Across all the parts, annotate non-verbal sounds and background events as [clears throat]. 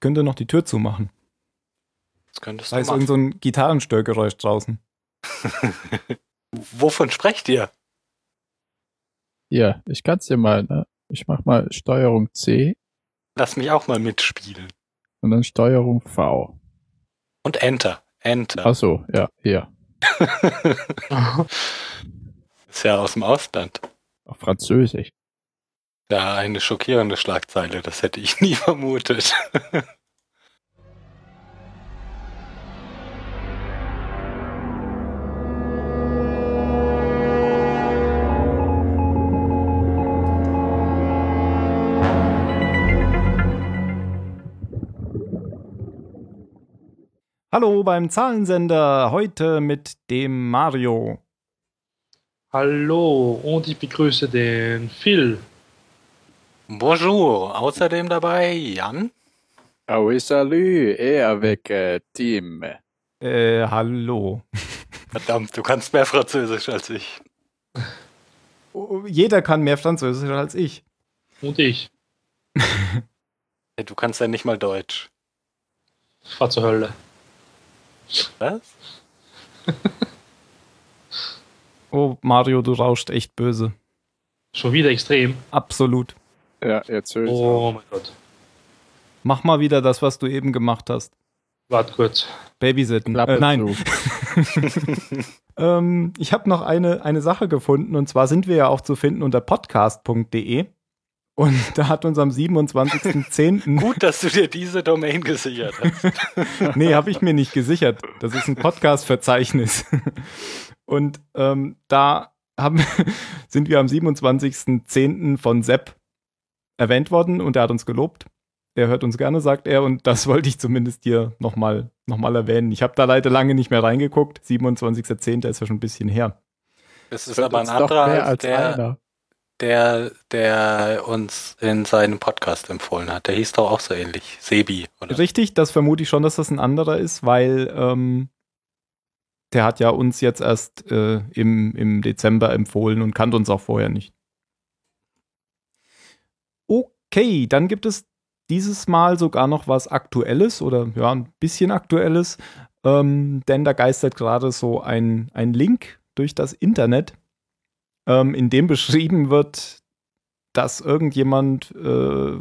könnte noch die Tür zumachen. Das könntest Da du ist irgend machen. so ein Gitarrenstörgeräusch draußen. [laughs] Wovon sprecht ihr? Ja, ich kann's dir mal, ne? Ich mach mal Steuerung C Lass mich auch mal mitspielen. und dann Steuerung V. Und Enter. Enter. Ach so, ja, hier. [laughs] Ist ja aus dem Ausland. Auf Französisch. Ja, eine schockierende Schlagzeile. Das hätte ich nie [laughs] vermutet. Hallo beim Zahlensender, heute mit dem Mario. Hallo und ich begrüße den Phil. Bonjour. Außerdem dabei Jan. Ah oui, salut, et avec Tim. Äh, hallo. Verdammt, du kannst mehr Französisch als ich. Oh, Jeder kann mehr Französisch als ich. Und ich. [laughs] Du kannst ja nicht mal Deutsch. Fahr zur Hölle. Was? [laughs] Oh, Mario, du rauscht echt böse. Schon wieder extrem. Absolut. Ja, jetzt höre ich's auch. Oh mein Gott. Mach mal wieder das, was du eben gemacht hast. Warte kurz. Babysitten. Äh, nein. [laughs] Ähm, ich habe noch eine, eine Sache gefunden und zwar sind wir ja auch zu finden unter podcast.de und [laughs] da hat uns am 27.10. Gut, dass du dir diese Domain gesichert hast. [laughs] nee, habe ich mir nicht gesichert. Das ist ein Podcast-Verzeichnis. [laughs] Und ähm, da haben, sind wir am 27.10. von Sepp erwähnt worden und er hat uns gelobt. Er hört uns gerne, sagt er, und das wollte ich zumindest hier nochmal noch mal erwähnen. Ich habe da leider lange nicht mehr reingeguckt. 27.10. ist ja schon ein bisschen her. Das ist Hört aber ein anderer als der, einer. Der, der uns in seinem Podcast empfohlen hat. Der hieß doch auch so ähnlich. Sebi, oder? Richtig, das vermute ich schon, dass das ein anderer ist, weil ähm, der hat ja uns jetzt erst äh, im, im Dezember empfohlen und kannte uns auch vorher nicht. Okay, dann gibt es dieses Mal sogar noch was Aktuelles oder ja, ein bisschen Aktuelles, ähm, denn da geistert gerade so ein, ein Link durch das Internet, ähm, in dem beschrieben wird, dass irgendjemand äh,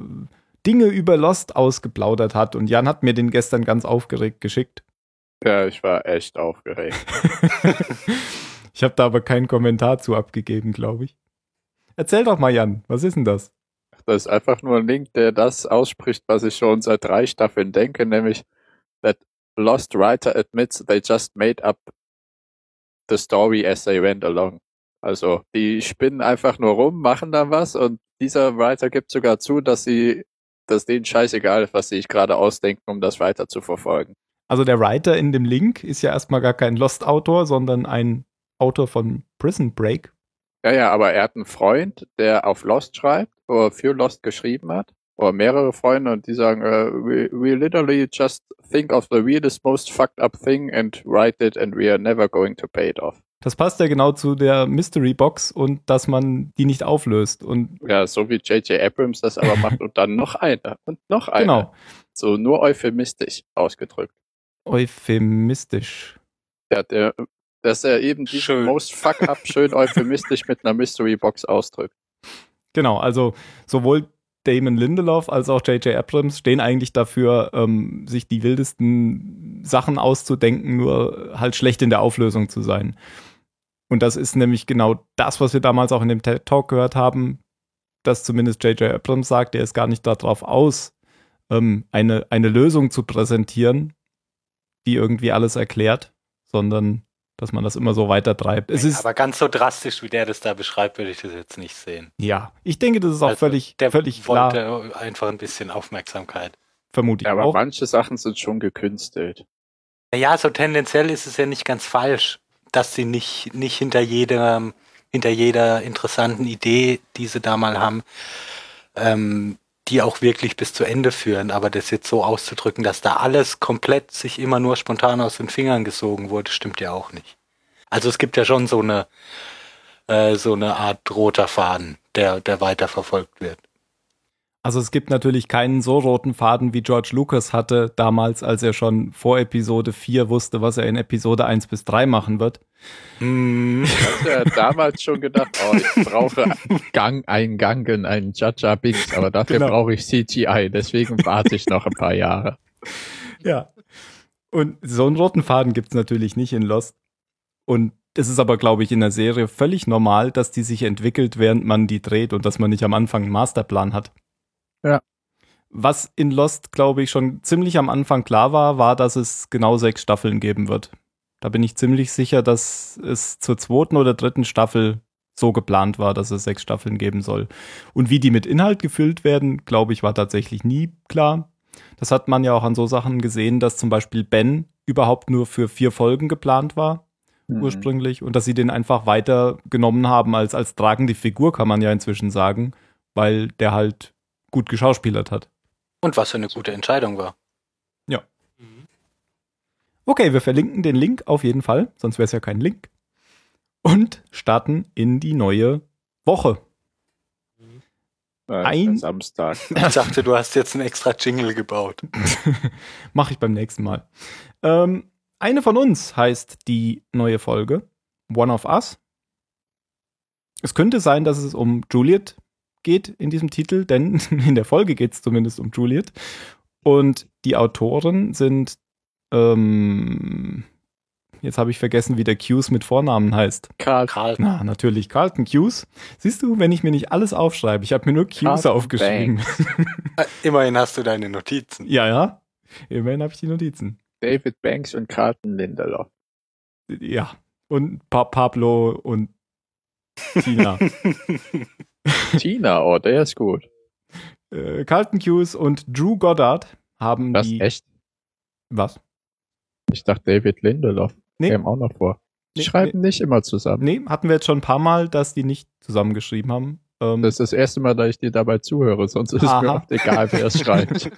Dinge über Lost ausgeplaudert hat. Und Jan hat mir den gestern ganz aufgeregt geschickt. Ja, ich war echt aufgeregt. [laughs] ich habe da aber keinen Kommentar zu abgegeben, glaube ich. Erzähl doch mal, Jan, was ist denn das? Das ist einfach nur ein Link, der das ausspricht, was ich schon seit drei Staffeln denke, nämlich that Lost Writer admits they just made up the story as they went along. Also die spinnen einfach nur rum, machen dann was und dieser Writer gibt sogar zu, dass sie, dass denen scheißegal ist, was sie sich gerade ausdenken, um das weiter zu verfolgen. Also der Writer in dem Link ist ja erstmal gar kein Lost-Autor, sondern ein Autor von Prison Break. Ja, ja, aber er hat einen Freund, der auf Lost schreibt oder für Lost geschrieben hat. Oder mehrere Freunde und die sagen, uh, we, we literally just think of the weirdest, most fucked up thing and write it and we are never going to pay it off. Das passt ja genau zu der Mystery Box und dass man die nicht auflöst. Und Ja, so wie J.J. Abrams das aber macht und dann noch eine und noch eine. genau, So nur euphemistisch ausgedrückt. euphemistisch. Ja, der, dass er eben diesen Schön. most fuck up schön euphemistisch mit einer Mystery Box ausdrückt. Genau, also sowohl Damon Lindelof als auch J.J. Abrams stehen eigentlich dafür, ähm, sich die wildesten Sachen auszudenken, nur halt schlecht in der Auflösung zu sein. Und das ist nämlich genau das, was wir damals auch in dem TED Talk gehört haben, dass zumindest J.J. Abrams sagt, er ist gar nicht darauf aus, ähm, eine, eine Lösung zu präsentieren, die irgendwie alles erklärt, sondern dass man das immer so weitertreibt. Es ist, aber ganz so drastisch, wie der das da beschreibt, würde ich das jetzt nicht sehen. ja, ich denke, das ist auch Also, völlig, Der völlig klar, wollte einfach ein bisschen Aufmerksamkeit. vermute ich Ja, aber auch. manche Sachen sind schon gekünstelt. Naja, so tendenziell ist es ja nicht ganz falsch, dass sie nicht, nicht hinter jedem, hinter jeder interessanten Idee, die sie da mal haben, ähm, die auch wirklich bis zu Ende führen. Aber das jetzt so auszudrücken, dass da alles komplett sich immer nur spontan aus den Fingern gesogen wurde, stimmt ja auch nicht. Also es gibt ja schon so eine, äh, so eine Art roter Faden, der, der weiter verfolgt wird. Also es gibt natürlich keinen so roten Faden, wie George Lucas hatte damals, als er schon vor Episode 4 wusste, was er in Episode 1 bis 3 machen wird. Hm. Du ja [laughs] damals schon gedacht, oh, ich brauche Gang, einen Gang in einen Jaja Binks, aber dafür Genau. brauche ich CGI, deswegen warte ich noch ein paar Jahre. Ja. Und so einen roten Faden gibt es natürlich nicht in Lost. Und es ist aber, glaube ich, in der Serie völlig normal, dass die sich entwickelt, während man die dreht und dass man nicht am Anfang einen Masterplan hat. Ja. Was in Lost, glaube ich, schon ziemlich am Anfang klar war, war, dass es genau sechs Staffeln geben wird. Da bin ich ziemlich sicher, dass es zur zweiten oder dritten Staffel so geplant war, dass es sechs Staffeln geben soll. Und wie die mit Inhalt gefüllt werden, glaube ich, war tatsächlich nie klar. Das hat man ja auch an so Sachen gesehen, dass zum Beispiel Ben überhaupt nur für vier Folgen geplant war, Mhm. ursprünglich, und dass sie den einfach weiter genommen haben als, als tragende Figur, kann man ja inzwischen sagen, weil der halt gut geschauspielert hat. Und was für eine gute Entscheidung war. Mhm. Okay, wir verlinken den Link auf jeden Fall, sonst wäre es ja kein Link. Und starten in die neue Woche. Ja, Ein- Samstag. [laughs] Ich dachte, du hast jetzt einen extra Jingle gebaut. [laughs] Mache ich beim nächsten Mal. Ähm, eine von uns heißt die neue Folge One of Us. Es könnte sein, dass es um Juliet geht in diesem Titel, denn [laughs] in der Folge geht es zumindest um Juliet. Und die Autoren sind, ähm, jetzt habe ich vergessen, wie der Hughes mit Vornamen heißt. Karl Karl. Na, natürlich, Carlton Hughes. Siehst du, wenn ich mir nicht alles aufschreibe, ich habe mir nur Hughes Carlton aufgeschrieben. Äh, Immerhin hast du deine Notizen. ja, ja. Immerhin habe ich die Notizen. David Banks und Carlton Lindelof. Ja. Und pa Pablo und Tina. [laughs] Tina, oh, der ist gut. [laughs] äh, Carlton Hughes und Drew Goddard haben Was, die. echt? Was? Ich dachte David Lindelof. Nee. Käme auch noch vor. Die Nee, schreiben nicht immer zusammen. Nee, hatten wir jetzt schon ein paar Mal, dass die nicht zusammengeschrieben haben. Ähm, Das ist das erste Mal, dass ich dir dabei zuhöre, sonst ist Aha. mir oft egal, wer es [laughs] schreibt.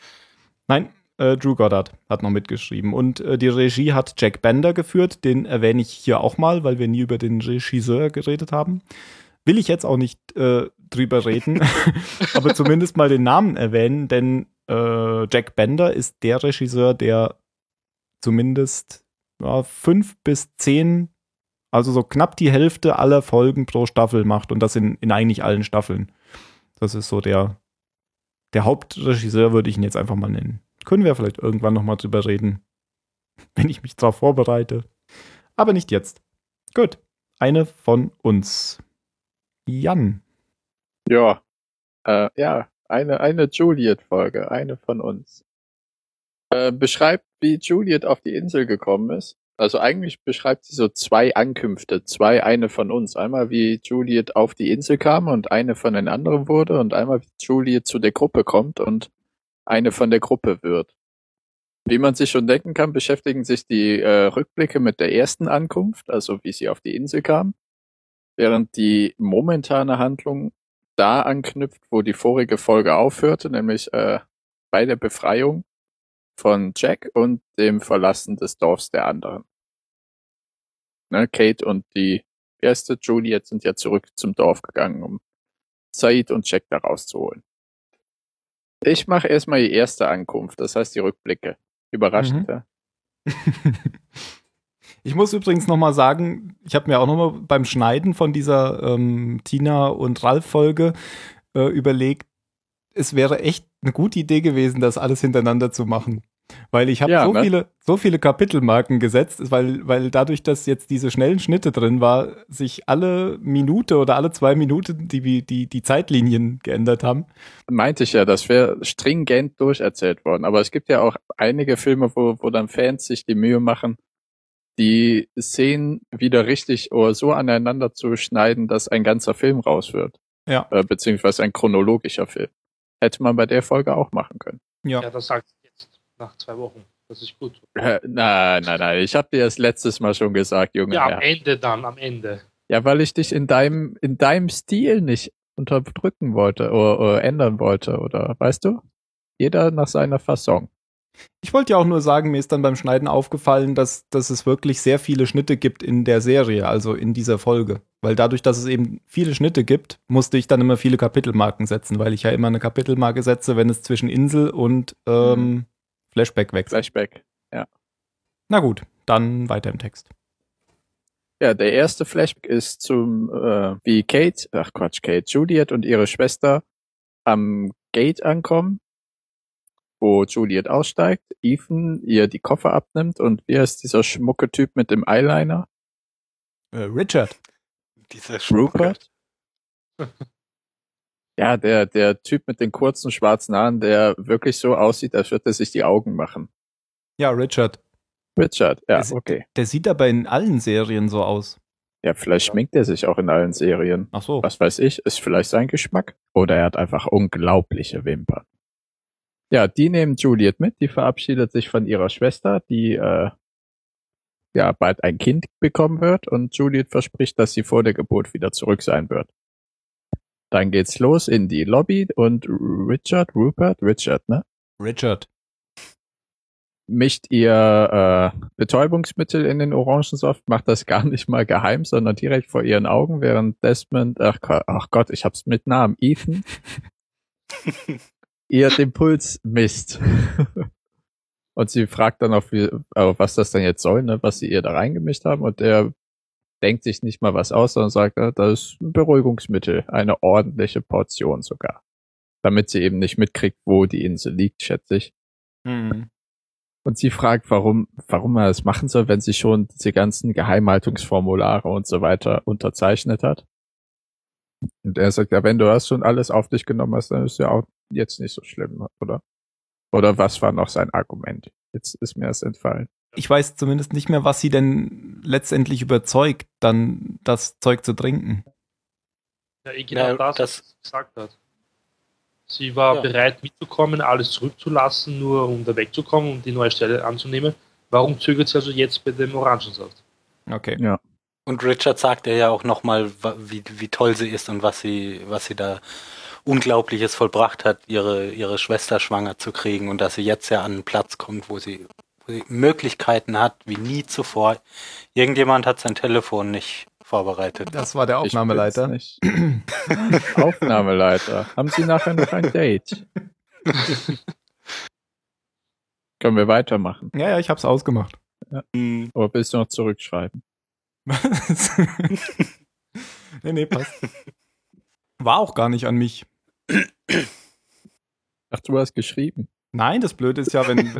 [laughs] Nein, äh, Drew Goddard hat noch mitgeschrieben. Und äh, die Regie hat Jack Bender geführt. Den erwähne ich hier auch mal, weil wir nie über den Regisseur geredet haben. Will ich jetzt auch nicht äh, drüber reden, [laughs] [laughs] aber zumindest mal den Namen erwähnen, denn äh, Jack Bender ist der Regisseur, der zumindest ja, fünf bis zehn, also so knapp die Hälfte aller Folgen pro Staffel macht und das in, in eigentlich allen Staffeln. Das ist so der, der Hauptregisseur, würde ich ihn jetzt einfach mal nennen. Können wir vielleicht irgendwann nochmal drüber reden, [laughs] wenn ich mich darauf vorbereite. Aber nicht jetzt. Gut. Eine von uns. Jan. Ja. Äh, ja, eine, eine Juliet-Folge, eine von uns. Äh, beschreibt, wie Juliet auf die Insel gekommen ist. Also eigentlich beschreibt sie so zwei Ankünfte, zwei eine von uns. Einmal wie Juliet auf die Insel kam und eine von den anderen wurde und einmal wie Juliet zu der Gruppe kommt und eine von der Gruppe wird. Wie man sich schon denken kann, beschäftigen sich die äh, Rückblicke mit der ersten Ankunft, also wie sie auf die Insel kam, während die momentane Handlung da anknüpft, wo die vorige Folge aufhörte, nämlich äh, bei der Befreiung von Jack und dem Verlassen des Dorfs der anderen. Ne, Kate und die erste Juliet sind ja zurück zum Dorf gegangen, um Said und Jack da rauszuholen. Ich mache erstmal die erste Ankunft, das heißt die Rückblicke. Überraschend, Mhm. ja? [laughs] Ich muss übrigens nochmal sagen, ich habe mir auch nochmal beim Schneiden von dieser ähm, Tina und Ralf-Folge äh, überlegt, es wäre echt eine gute Idee gewesen, das alles hintereinander zu machen. Weil ich habe Ja, so, ne? viele, so viele Kapitelmarken gesetzt, weil, weil dadurch, dass jetzt diese schnellen Schnitte drin war, sich alle Minute oder alle zwei Minuten die, die, die Zeitlinien geändert haben. Meinte ich ja, das wäre stringent durcherzählt worden. Aber es gibt ja auch einige Filme, wo, wo dann Fans sich die Mühe machen, die Szenen wieder richtig oder so aneinander zu schneiden, dass ein ganzer Film raus wird. Ja. Äh, beziehungsweise ein chronologischer Film. Hätte man bei der Folge auch machen können. Ja. Ja, das sagt sie jetzt nach zwei Wochen. Das ist gut. Äh, nein, nein, nein. Ich habe dir das letztes Mal schon gesagt, Junge. Ja, Ja, am Ende dann, am Ende. ja weil ich dich in deinem, in deinem Stil nicht unterdrücken wollte oder, oder ändern wollte, oder weißt du? Jeder nach seiner Fasson. Ich wollte ja auch nur sagen, mir ist dann beim Schneiden aufgefallen, dass, dass es wirklich sehr viele Schnitte gibt in der Serie, also in dieser Folge. Weil dadurch, dass es eben viele Schnitte gibt, musste ich dann immer viele Kapitelmarken setzen, weil ich ja immer eine Kapitelmarke setze, wenn es zwischen Insel und ähm, Mhm. Flashback wechselt. Flashback. Na gut, dann weiter im Text. Ja, der erste Flashback ist zum, äh, wie Kate, ach Quatsch, Kate, Juliet und ihre Schwester am Gate ankommen, wo Juliet aussteigt, Ethan ihr die Koffer abnimmt und wie heißt dieser schmucke Typ mit dem Eyeliner? Äh, Richard. Dieser. Rupert? [laughs] Ja, der, der Typ mit den kurzen schwarzen Haaren, der wirklich so aussieht, als würde er sich die Augen machen. Ja, Richard. Richard, ja, Es- okay. Der sieht aber in allen Serien so aus. Ja, vielleicht schminkt er sich auch in allen Serien. Ach so. was weiß ich, ist vielleicht sein Geschmack. Oder er hat einfach unglaubliche Wimpern. Ja, die nehmen Juliet mit, die verabschiedet sich von ihrer Schwester, die äh, ja bald ein Kind bekommen wird und Juliet verspricht, dass sie vor der Geburt wieder zurück sein wird. Dann geht's los in die Lobby und Richard, Rupert, Richard, ne? Richard. mischt ihr äh, Betäubungsmittel in den Orangensaft, macht das gar nicht mal geheim, sondern direkt vor ihren Augen, während Desmond, ach, ach Gott, ich hab's mit Namen, Ethan, [laughs] ihr den Puls misst. [laughs] und sie fragt dann auch, wie, was das denn jetzt soll, ne, was sie ihr da reingemischt haben und der denkt sich nicht mal was aus, sondern sagt, das ist ein Beruhigungsmittel, eine ordentliche Portion sogar. Damit sie eben nicht mitkriegt, wo die Insel liegt, schätze ich. Hm. Und sie fragt, warum, warum er das machen soll, wenn sie schon diese ganzen Geheimhaltungsformulare und so weiter unterzeichnet hat. Und er sagt, ja, wenn du das schon alles auf dich genommen hast, dann ist ja auch jetzt nicht so schlimm, oder? Oder was war noch sein Argument? Jetzt ist mir das entfallen. Ich weiß zumindest nicht mehr, was sie denn letztendlich überzeugt, dann das Zeug zu trinken. Ja, genau Ja, das, das- was sie gesagt hat. Sie war Ja. bereit mitzukommen, alles zurückzulassen, nur um da wegzukommen und die neue Stelle anzunehmen. Warum zögert sie also jetzt bei dem Orangensaft? Okay. Und Richard sagt ja auch nochmal, wie, wie toll sie ist und was sie, was sie da Unglaubliches vollbracht hat, ihre, ihre Schwester schwanger zu kriegen und dass sie jetzt ja an einen Platz kommt, wo sie, wo sie Möglichkeiten hat, wie nie zuvor. Irgendjemand hat sein Telefon nicht vorbereitet. Das war der Aufnahmeleiter. nicht. [laughs] Aufnahmeleiter. Haben Sie nachher noch ein Date? [laughs] Können wir weitermachen? Ja, ja, ich hab's ausgemacht. Hm, Oder willst du noch zurückschreiben? Was? [laughs] nee, nee, passt. War auch gar nicht an mich. Ach, du hast geschrieben. Nein, das Blöde ist ja, wenn [laughs]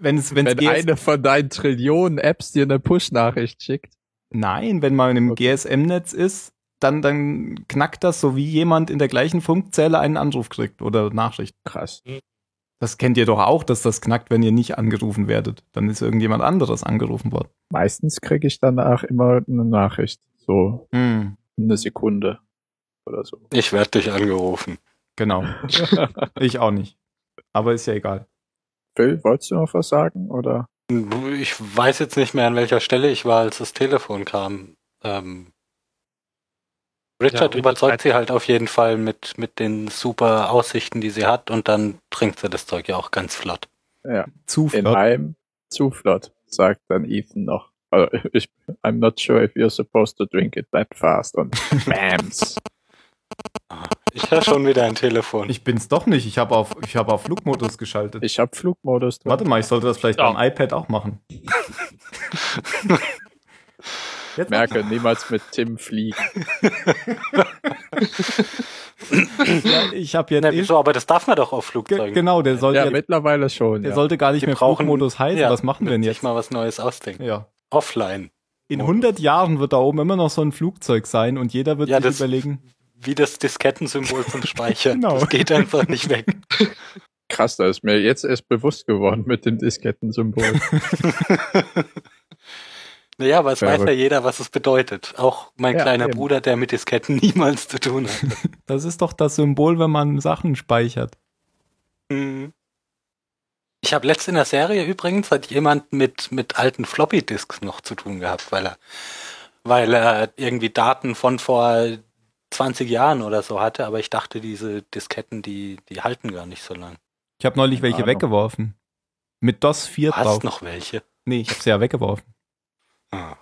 wenn es wenn es Wenn GS eine von deinen Trillionen Apps dir eine Push-Nachricht schickt. Nein, wenn man im Okay. GSM-Netz ist, dann dann knackt das so wie jemand in der gleichen Funkzelle einen Anruf kriegt oder Nachricht. Krass. Das kennt ihr doch auch, dass das knackt, wenn ihr nicht angerufen werdet. Dann ist irgendjemand anderes angerufen worden. Meistens kriege ich danach immer eine Nachricht. So Hm, eine Sekunde oder so. ich werde dich angerufen. genau. [laughs] Ich auch nicht. Aber ist ja egal. Phil, wolltest du noch was sagen? Oder? Ich weiß jetzt nicht mehr, an welcher Stelle ich war, als das Telefon kam. Ähm, Richard Richard überzeugt sie halt auf jeden Fall mit, mit den super Aussichten, die sie hat und dann trinkt sie das Zeug ja auch ganz flott. Ja, Zu in flott. einem zu flott, sagt dann Ethan noch. Also [laughs] ich, I'm not sure if you're supposed to drink it that fast. Und [laughs] Bams. Ich höre schon wieder ein Telefon. Ich bin's doch nicht. Ich habe auf, ich hab auf Flugmodus geschaltet. Ich habe Flugmodus drin. Warte mal, ich sollte das vielleicht Ja. beim iPad auch machen. Jetzt Merke, niemals mit Tim fliegen. Ja, ich habe jetzt Na, eh, wieso? Aber das darf man doch auf ge Flugzeugen. genau, der soll Ja, ja, mittlerweile schon. der Ja. sollte gar nicht Wir mehr brauchen- Flugmodus heißen. Ja, Was machen wir denn sich jetzt? mal was Neues ausdenken. Ja. Offline. In 100 Jahren wird da oben immer noch so ein Flugzeug sein und jeder wird Ja, sich das- überlegen, Wie das Diskettensymbol zum Speichern. [laughs] Genau. Das geht einfach nicht weg. Krass, da ist mir jetzt erst bewusst geworden mit dem Diskettensymbol. [laughs] Naja, aber es weiß ja Verrückt. jeder, was es bedeutet. Auch mein Ja, kleiner eben. Bruder, der mit Disketten [laughs] niemals zu tun hat. das ist doch das Symbol, wenn man Sachen speichert. Mhm. Ich habe letzt in der Serie übrigens hat jemand mit, mit alten Floppy-Disks noch zu tun gehabt, weil er, weil er irgendwie Daten von vor 20 Jahren oder so hatte, aber ich dachte, diese Disketten, die, die halten gar nicht so lang. Ich habe neulich Keine welche Ahnung. weggeworfen. Mit DOS 4 Du hast drauf. noch welche. Nee, ich habe sie ja weggeworfen. Ah.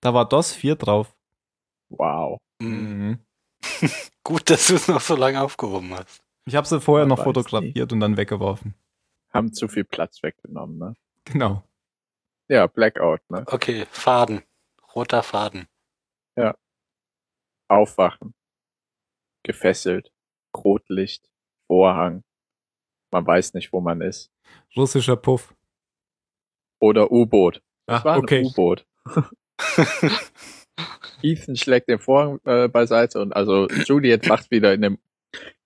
Da war DOS 4 drauf. Wow. Mhm. Mhm. [laughs] Gut, dass du es noch so lange aufgehoben hast. Ich habe sie vorher Man noch fotografiert und dann weggeworfen. Haben zu viel Platz weggenommen, ne? Genau. Ja, Blackout, ne? Okay, Faden. Roter Faden. Aufwachen. Gefesselt. Rotlicht. Vorhang. Man weiß nicht, wo man ist. Russischer Puff. Oder U-Boot. Ah, War ein okay. U-Boot. [laughs] Ethan schlägt den Vorhang äh, beiseite und also Juliet wacht wieder in dem,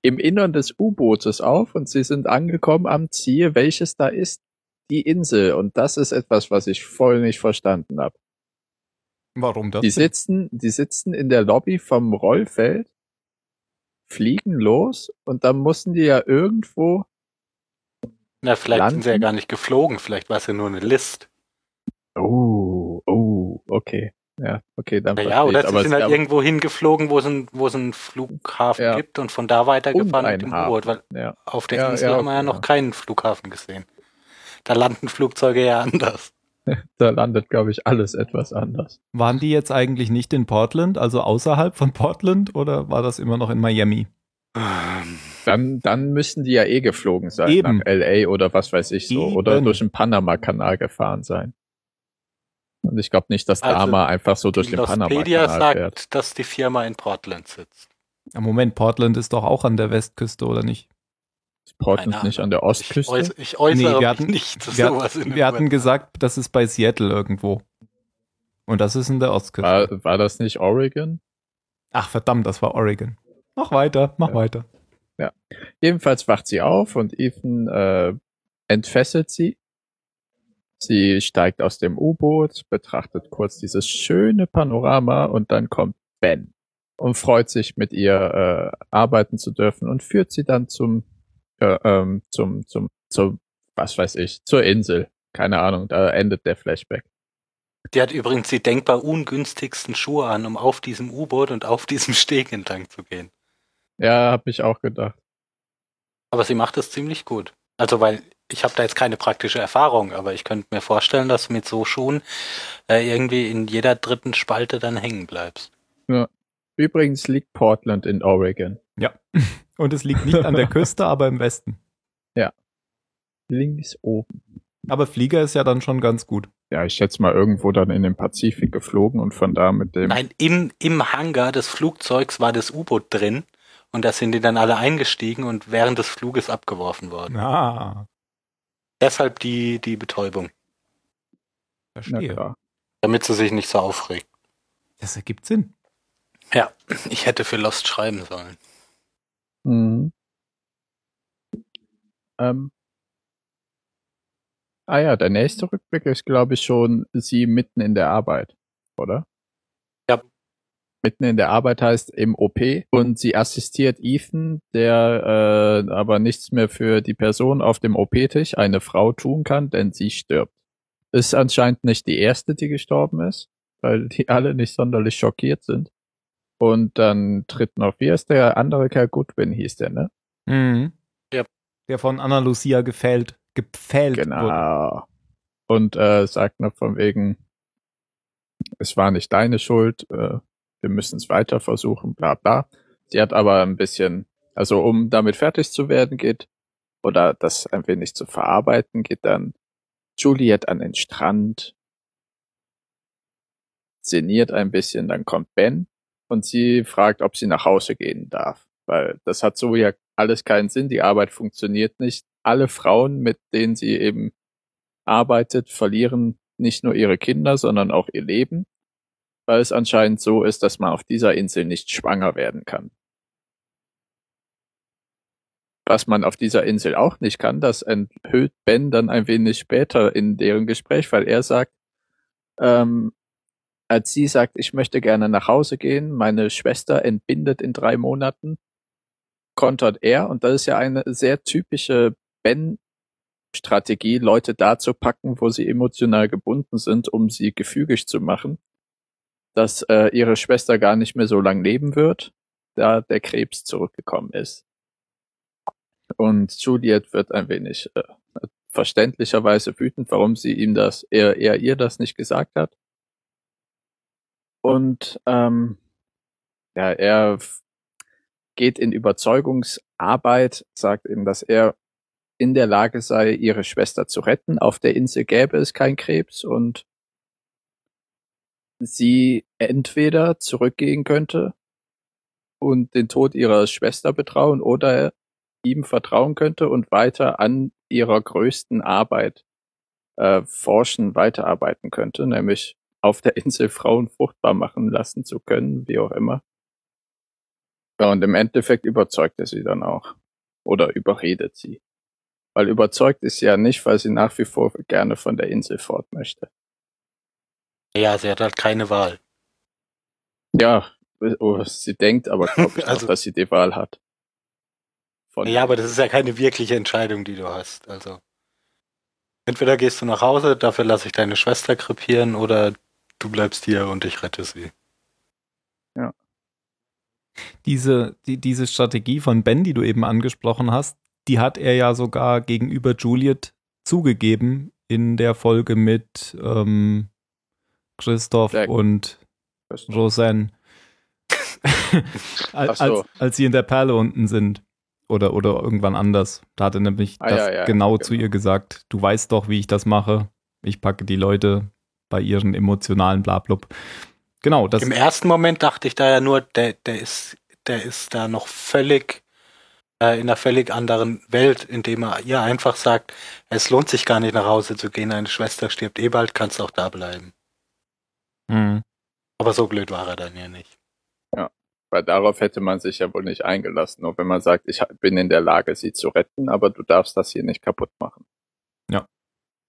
im Innern des U-Bootes auf und sie sind angekommen am Ziel, welches da ist. Die Insel. Und das ist etwas, was ich voll nicht verstanden habe. Warum das? Die sitzen, die sitzen in der Lobby vom Rollfeld, fliegen los und dann mussten die ja irgendwo. Na, vielleicht sind sie ja Landen? gar nicht geflogen. Vielleicht war es ja nur eine List. Oh, oh, okay. Ja, okay, dann Ja, oder sie sind halt aber- irgendwo hingeflogen, wo es einen, wo es einen Flughafen Ja. gibt und von da weitergefahren Und mit dem U-Boot, weil ja, auf der Ja, Insel ja, haben wir ja noch ja. keinen Flughafen gesehen. Da landen Flugzeuge ja [laughs] anders. [laughs] da landet, glaube ich, alles etwas anders. Waren die jetzt eigentlich nicht in Portland, also außerhalb von Portland, oder war das immer noch in Miami? Ähm, Dann, dann müssen die ja eh geflogen sein Eben. nach LA oder was weiß ich so. Eben. Oder durch den Panama-Kanal gefahren sein. Und ich glaube nicht, dass Also, Dama einfach so durch den Panama-Kanal fährt. sagt, dass die Firma in Portland sitzt. Ja, Moment, Portland ist doch auch an der Westküste, oder nicht? Portland Keine nicht an der Ich, Ostküste? äuß, ich äußere Nee, wir mich hatten- nicht zu Wir, sowas in den wir hatten gesagt, das ist bei Seattle irgendwo. Und das ist in der Ostküste. war, war das nicht Oregon? Ach verdammt, das war Oregon. Mach weiter, mach Ja. weiter. Jedenfalls wacht sie auf und Ethan äh, entfesselt sie. Sie steigt aus dem U-Boot, betrachtet kurz dieses schöne Panorama und dann kommt Ben und freut sich mit ihr äh, arbeiten zu dürfen und führt sie dann zum äh, ähm, zum zum zum was weiß ich zur Insel. Keine Ahnung, da endet der Flashback. Die hat übrigens die denkbar ungünstigsten Schuhe an, um auf diesem U-Boot und auf diesem Steg entlang zu gehen. Ja, hab ich auch gedacht. Aber sie macht das ziemlich gut. Also, weil ich habe da jetzt keine praktische Erfahrung, aber ich könnte mir vorstellen, dass du mit so Schuhen äh, irgendwie in jeder dritten Spalte dann hängen bleibst. Übrigens liegt Portland in Oregon. Ja. Und es liegt nicht an der Küste, aber im Westen. [laughs] Links oben. Aber Flieger ist ja dann schon ganz gut. Ja, ich schätze mal irgendwo dann in den Pazifik geflogen und von da mit dem. Nein, im, im Hangar des Flugzeugs war das U-Boot drin und da sind die dann alle eingestiegen und während des Fluges abgeworfen worden. Ah, Deshalb die, die Betäubung, verstehe. damit sie sich nicht so aufregt. Das ergibt Sinn. Ja, [laughs] ich hätte für Lost schreiben sollen. Mhm. Ähm. Ah ja, der nächste Rückblick ist, glaube ich, schon sie mitten in der Arbeit, oder? Ja. Mitten in der Arbeit heißt im OP und sie assistiert Ethan, der äh, aber nichts mehr für die Person auf dem OP-Tisch, eine Frau, tun kann, denn sie stirbt. Ist anscheinend nicht die erste, die gestorben ist, weil die alle nicht sonderlich schockiert sind. Und dann tritt noch, wie heißt der andere Kerl? Goodwin hieß der, ne? Mhm. Ja. Der von Anna Lucia gefällt, gepfählt wurde. Genau. Und äh, sagt noch von wegen, es war nicht deine Schuld, äh, wir müssen es weiter versuchen, bla bla. Sie hat aber ein bisschen, also um damit fertig zu werden geht, oder das ein wenig zu verarbeiten, geht dann Juliet an den Strand, sinniert ein bisschen, dann kommt Ben und sie fragt, ob sie nach Hause gehen darf. Weil das hat so ja alles keinen Sinn, die Arbeit funktioniert nicht. Alle Frauen, mit denen sie eben arbeitet, verlieren nicht nur ihre Kinder, sondern auch ihr Leben, weil es anscheinend so ist, dass man auf dieser Insel nicht schwanger werden kann. Was man auf dieser Insel auch nicht kann, das enthüllt Ben dann ein wenig später in deren Gespräch, weil er sagt, ähm, als sie sagt, ich möchte gerne nach Hause gehen, meine Schwester entbindet in drei Monaten, kontert er, und das ist ja eine sehr typische Ben-Strategie, Leute da zu packen, wo sie emotional gebunden sind, um sie gefügig zu machen, dass äh, ihre Schwester gar nicht mehr so lang leben wird, da der Krebs zurückgekommen ist. Und Juliet wird ein wenig äh, verständlicherweise wütend, warum sie ihm das, er, er ihr das nicht gesagt hat. Und ähm, ja, er geht in Überzeugungsarbeit, sagt ihm, dass er in der Lage sei, ihre Schwester zu retten. Auf der Insel gäbe es keinen Krebs und sie entweder zurückgehen könnte und den Tod ihrer Schwester betrauen oder ihm vertrauen könnte und weiter an ihrer größten Arbeit äh, forschen, weiterarbeiten könnte, nämlich auf der Insel Frauen fruchtbar machen lassen zu können, wie auch immer. Ja, und im Endeffekt überzeugt er sie dann auch. Oder überredet sie. Weil überzeugt ist sie ja nicht, weil sie nach wie vor gerne von der Insel fort möchte. Ja, sie hat halt keine Wahl. Ja, oh, sie denkt aber, glaube ich, [laughs] Also- auch, dass sie die Wahl hat. Von Ja, aber das ist ja keine wirkliche Entscheidung, die du hast. Also entweder gehst du nach Hause, dafür lasse ich deine Schwester krepieren, oder du bleibst hier und ich rette sie. Diese, die, diese Strategie von Ben, die du eben angesprochen hast, die hat er ja sogar gegenüber Juliet zugegeben in der Folge mit ähm, Christoph Jack. und Roseanne. [laughs] Ach als, so. als, als sie in der Perle unten sind. Oder, oder irgendwann anders. Da hat er nämlich Ah, das ja, ja, genau, genau. zu ihr gesagt. Du weißt doch, wie ich das mache. Ich packe die Leute bei ihren emotionalen Blablub. Genau, das Im ersten Moment dachte ich da ja nur, der, der ist, der ist da noch völlig äh, in einer völlig anderen Welt, indem er ihr einfach sagt, es lohnt sich gar nicht nach Hause zu gehen, deine Schwester stirbt eh bald, kannst auch da bleiben. Hm. Aber so blöd war er dann ja nicht. Weil darauf hätte man sich ja wohl nicht eingelassen. Nur wenn man sagt, ich bin in der Lage, sie zu retten, aber du darfst das hier nicht kaputt machen. Ja.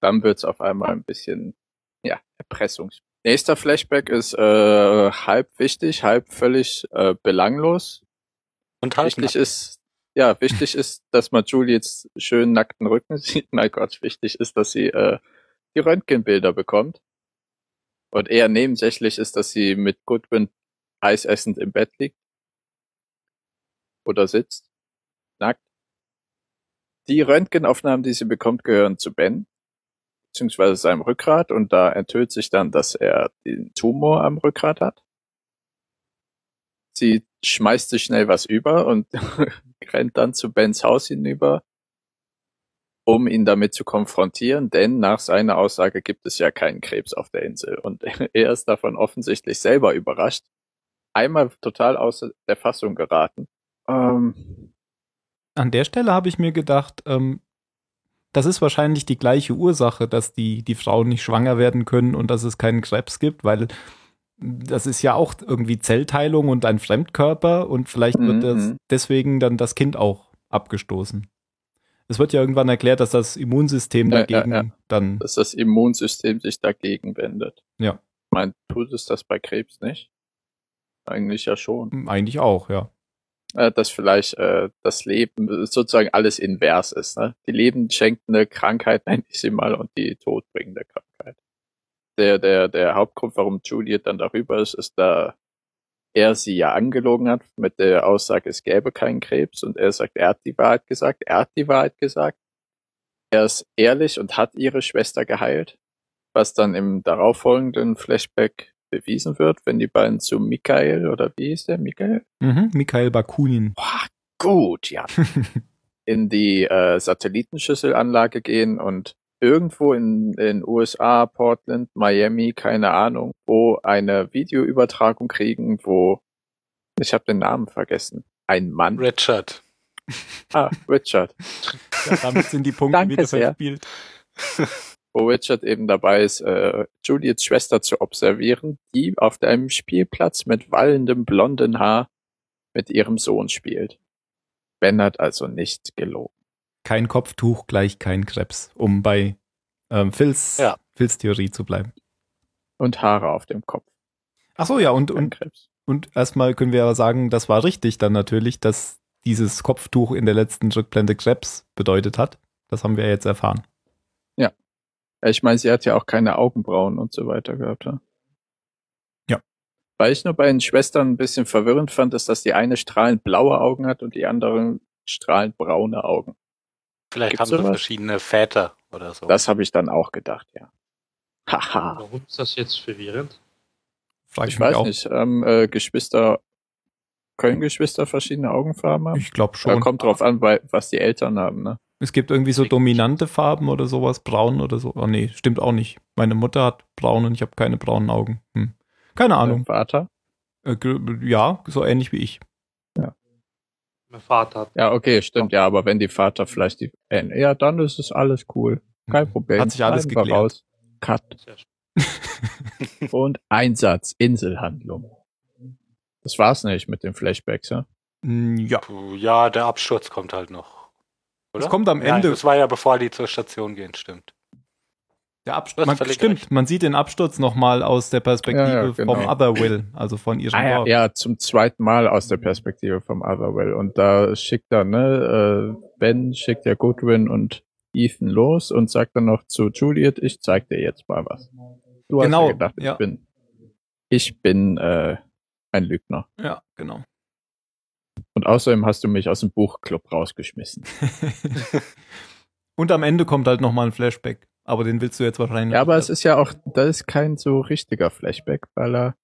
Dann wird's auf einmal ein bisschen, ja, Erpressungs. Nächster Flashback ist äh, halb wichtig, halb völlig äh, belanglos. Und halt Wichtig ist, ja, wichtig ist, dass man Juliets schönen nackten Rücken [laughs] sieht. Mein Gott, wichtig ist, dass sie äh, die Röntgenbilder bekommt. Und eher nebensächlich ist, dass sie mit Goodwin heiß essend im Bett liegt. Oder sitzt. Nackt. Die Röntgenaufnahmen, die sie bekommt, gehören zu Ben. Beziehungsweise seinem Rückgrat. Und da enthüllt sich dann, dass er den Tumor am Rückgrat hat. Sie schmeißt sich schnell was über und [laughs] rennt dann zu Bens Haus hinüber, um ihn damit zu konfrontieren, denn nach seiner Aussage gibt es ja keinen Krebs auf der Insel. Und [laughs] er ist davon offensichtlich selber überrascht. Einmal total außer der Fassung geraten. Ähm, An der Stelle habe ich mir gedacht, ähm, das ist wahrscheinlich die gleiche Ursache, dass die, die Frauen nicht schwanger werden können und dass es keinen Krebs gibt, weil das ist ja auch irgendwie Zellteilung und ein Fremdkörper und vielleicht wird Mhm, das mhm. deswegen dann das Kind auch abgestoßen. Es wird ja irgendwann erklärt, dass das Immunsystem Ja, ja, dagegen ja. dann. dass das Immunsystem sich dagegen wendet. Ja. Ich meine, tut es das bei Krebs nicht? Eigentlich ja schon. Eigentlich auch, ja. Äh, dass vielleicht äh, das Leben sozusagen alles invers ist. Ne? Die lebenschenkende Krankheit [laughs] nenne ich sie mal und die todbringende Krankheit. Der, der, der Hauptgrund, warum Juliet dann darüber ist, ist, da er sie ja angelogen hat mit der Aussage, es gäbe keinen Krebs und er sagt, er hat die Wahrheit gesagt, er hat die Wahrheit gesagt. Er ist ehrlich und hat ihre Schwester geheilt, was dann im darauffolgenden Flashback bewiesen wird, wenn die beiden zu Michael oder wie hieß der, Michael? Mhm, Mikhail Bakunin. Boah, gut, ja. [laughs] in die äh, Satellitenschüsselanlage gehen und irgendwo in den USA, Portland, Miami, keine Ahnung, wo eine Videoübertragung kriegen, wo ich habe den Namen vergessen. Ein Mann. Richard. Ah, Richard. Ja, damit sind die Punkte Danke wieder sehr. Wo Richard eben dabei ist, äh, Juliets Schwester zu observieren, die auf einem Spielplatz mit wallendem blonden Haar mit ihrem Sohn spielt. Ben hat also nicht gelogen. Kein Kopftuch gleich kein Krebs, um bei ähm, Phils, Ja. Phils Theorie zu bleiben. Und Haare auf dem Kopf. Ach so, ja, und, und, Krebs. und erstmal können wir aber sagen, das war richtig dann natürlich, dass dieses Kopftuch in der letzten Rückblende Krebs bedeutet hat. Das haben wir jetzt erfahren. Ja, Ich meine, sie hat ja auch keine Augenbrauen und so weiter gehabt. Ja. Ja. Weil ich nur bei den Schwestern ein bisschen verwirrend fand, ist, dass die eine strahlend blaue Augen hat und die andere strahlend braune Augen. Vielleicht Gibt's haben sie sowas? verschiedene Väter oder so. Das habe ich dann auch gedacht, ja. Haha. Warum ist das jetzt verwirrend? Frage ich, Ich weiß auch. nicht, ähm, äh, Geschwister, können Geschwister verschiedene Augenfarben haben? Ich glaube schon. kommt drauf an, weil, was die Eltern haben, ne? Es gibt irgendwie so dominante Farben oder sowas, braun oder so. Oh nee, stimmt auch nicht. Meine Mutter hat braun und ich habe keine braunen Augen. Hm. Keine Ahnung. Vater? Äh, ja, so ähnlich wie ich. Mein Vater hat. Ja, okay, stimmt, ja, aber wenn die Vater vielleicht die, äh, ja, dann ist es alles cool. Kein Problem. Hat sich alles wir geklärt. raus. Cut. [laughs] Und Einsatz, Inselhandlung. Das war's nicht mit den Flashbacks, ja? Hm, Ja. Puh, ja, der Absturz kommt halt noch. Oder? Es kommt am Ende. das war ja bevor die zur Station gehen, stimmt. Der Absturz, man, stimmt, recht. man sieht den Absturz nochmal aus der Perspektive Ja, ja, genau. vom Other Will, also von ihrem Ah, ja, ja, zum zweiten Mal aus der Perspektive vom Otherwell. Und da schickt er, ne, äh, Ben schickt ja Goodwin und Ethan los und sagt dann noch zu Juliet, ich zeig dir jetzt mal was. Du Genau, hast ja gedacht, ich ja. bin, ich bin äh, ein Lügner. Ja, genau. Und außerdem hast du mich aus dem Buchclub rausgeschmissen. [laughs] Und am Ende kommt halt nochmal ein Flashback. Aber den willst du jetzt wahrscheinlich Ja, aber es ist ja auch, das ist kein so richtiger Flashback, weil er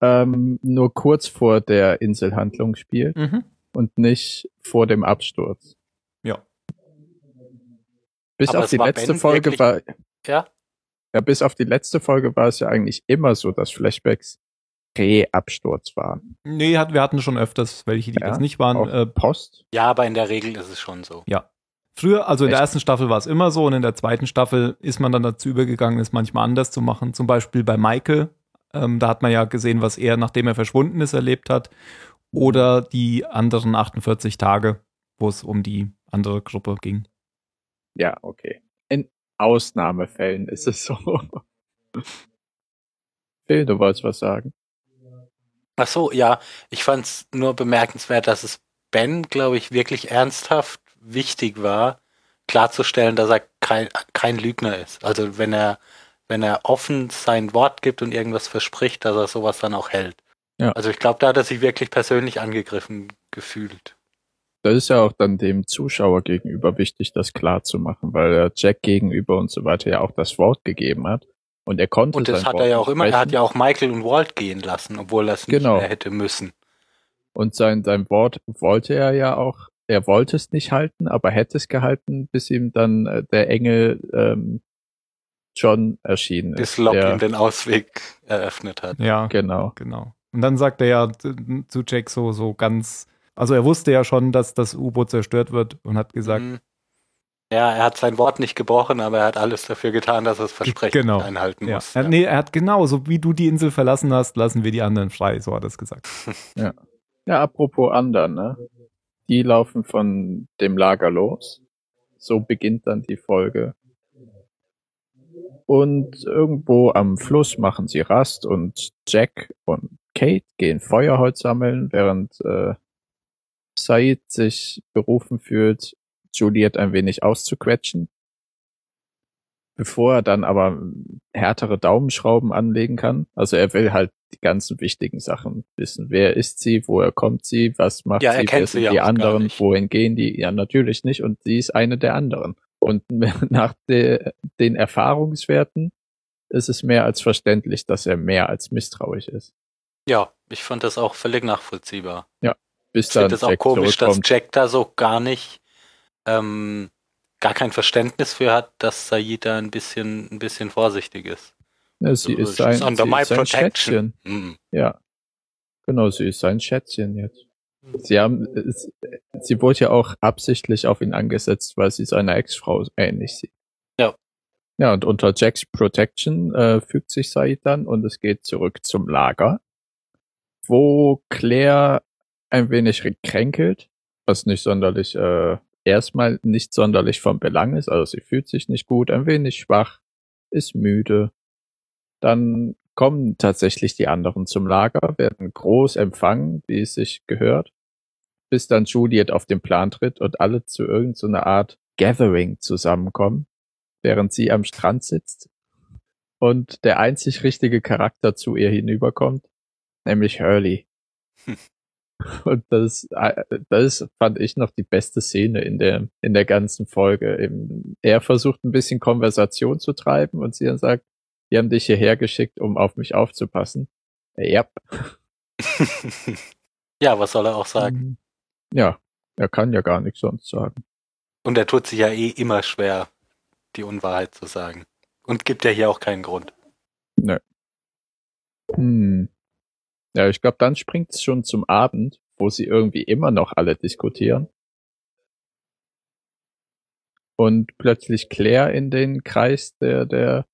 ähm, nur kurz vor der Inselhandlung spielt Mhm. und nicht vor dem Absturz. Ja. Bis Aber auf die letzte Ben Folge wirklich- war, Ja? ja, bis auf die letzte Folge war es ja eigentlich immer so, dass Flashbacks Re-Absturz waren. Nee, hat, wir hatten schon öfters welche, die Ja, das nicht waren. Äh, Post. Ja, aber in der Regel ist es schon so. früher, also in der ersten Staffel war es immer so und in der zweiten Staffel ist man dann dazu übergegangen, es manchmal anders zu machen. Zum Beispiel bei Michael. Ähm, da hat man ja gesehen, was er, nachdem er verschwunden ist, erlebt hat. Oder die anderen 48 Tage, wo es um die andere Gruppe ging. Ja, okay. In Ausnahmefällen ist es so. [laughs] Phil, du wolltest was sagen? Ach so, ja. Ich fand es nur bemerkenswert, dass es Ben, glaube ich, wirklich ernsthaft wichtig war, klarzustellen, dass er kein, kein Lügner ist. Also wenn er, wenn er offen sein Wort gibt und irgendwas verspricht, dass er sowas dann auch hält. Ja. Also ich glaube, da hat er sich wirklich persönlich angegriffen gefühlt. Das ist ja auch dann dem Zuschauer gegenüber wichtig, das klar zu machen, weil er Jack gegenüber und so weiter ja auch das Wort gegeben hat. Und er konnte Und das hat Wort er ja auch immer, er hat ja auch Michael und Walt gehen lassen, obwohl er es nicht Genau. mehr hätte müssen. Und sein, sein Wort wollte er ja auch, er wollte es nicht halten, aber hätte es gehalten, bis ihm dann äh, der Engel ähm, John erschienen Bis ist. Locke der, ihm den Ausweg eröffnet hat. Ja, Genau. genau. Und dann sagt er ja zu zu Jack so, so ganz, also er wusste ja schon, dass das U-Boot zerstört wird und hat gesagt, Mhm. Ja, er hat sein Wort nicht gebrochen, aber er hat alles dafür getan, dass er das Versprechen Genau. einhalten ja. muss. Er, nee, er hat genau, so wie du die Insel verlassen hast, lassen wir die anderen frei, so hat er es gesagt. [laughs] Ja, apropos anderen, ne? Die laufen von dem Lager los. So beginnt dann die Folge. Und irgendwo am Fluss machen sie Rast und Jack und Kate gehen Feuerholz sammeln, während äh, Said sich berufen fühlt, Juliet ein wenig auszuquetschen. Bevor er dann aber härtere Daumenschrauben anlegen kann. Also er will halt die ganzen wichtigen Sachen wissen. Wer ist sie? Woher kommt sie? Was macht Ja, sie? Wer sind ja die anderen? Wohin gehen die? Ja, natürlich nicht. Und sie ist eine der anderen. Und [laughs] nach de, den Erfahrungswerten ist es mehr als verständlich, dass er mehr als misstrauisch ist. Ja, ich fand das auch völlig nachvollziehbar. Bis Ich dann finde es auch komisch, dass. Jack da so gar nicht, ähm, gar kein Verständnis für hat, dass Said da ein bisschen, ein bisschen vorsichtig ist. Ja, sie So, ist sein, sie ist protection. Schätzchen. Hm. Ja. Genau, sie ist sein Schätzchen jetzt. Sie haben, sie wurde ja auch absichtlich auf ihn angesetzt, weil sie seiner Ex-Frau ähnlich sieht. Ja. Ja, und unter Jacks Protection äh, fügt sich Said dann und es geht zurück zum Lager, wo Claire ein wenig gekränkelt, was nicht sonderlich, äh, erstmal nicht sonderlich von Belang ist. Also sie fühlt sich nicht gut, ein wenig schwach, ist müde. Dann kommen tatsächlich die anderen zum Lager, werden groß empfangen, wie es sich gehört, bis dann Juliet auf den Plan tritt und alle zu irgendeiner Art Gathering zusammenkommen, während sie am Strand sitzt und der einzig richtige Charakter zu ihr hinüberkommt, nämlich Hurley. [laughs] Und das, äh, das fand ich noch die beste Szene in der, in der ganzen Folge. Eben, Er versucht ein bisschen Konversation zu treiben und sie dann sagt, die haben dich hierher geschickt, um auf mich aufzupassen. Ja. [laughs] ja, was soll er auch sagen? Ja, er kann ja gar nichts sonst sagen. Und er tut sich ja eh immer schwer, die Unwahrheit zu sagen. Und gibt ja hier auch keinen Grund. Nö. Hm. Ja, ich glaube, dann springt es schon zum Abend, wo sie irgendwie immer noch alle diskutieren. Und plötzlich Claire in den Kreis der, der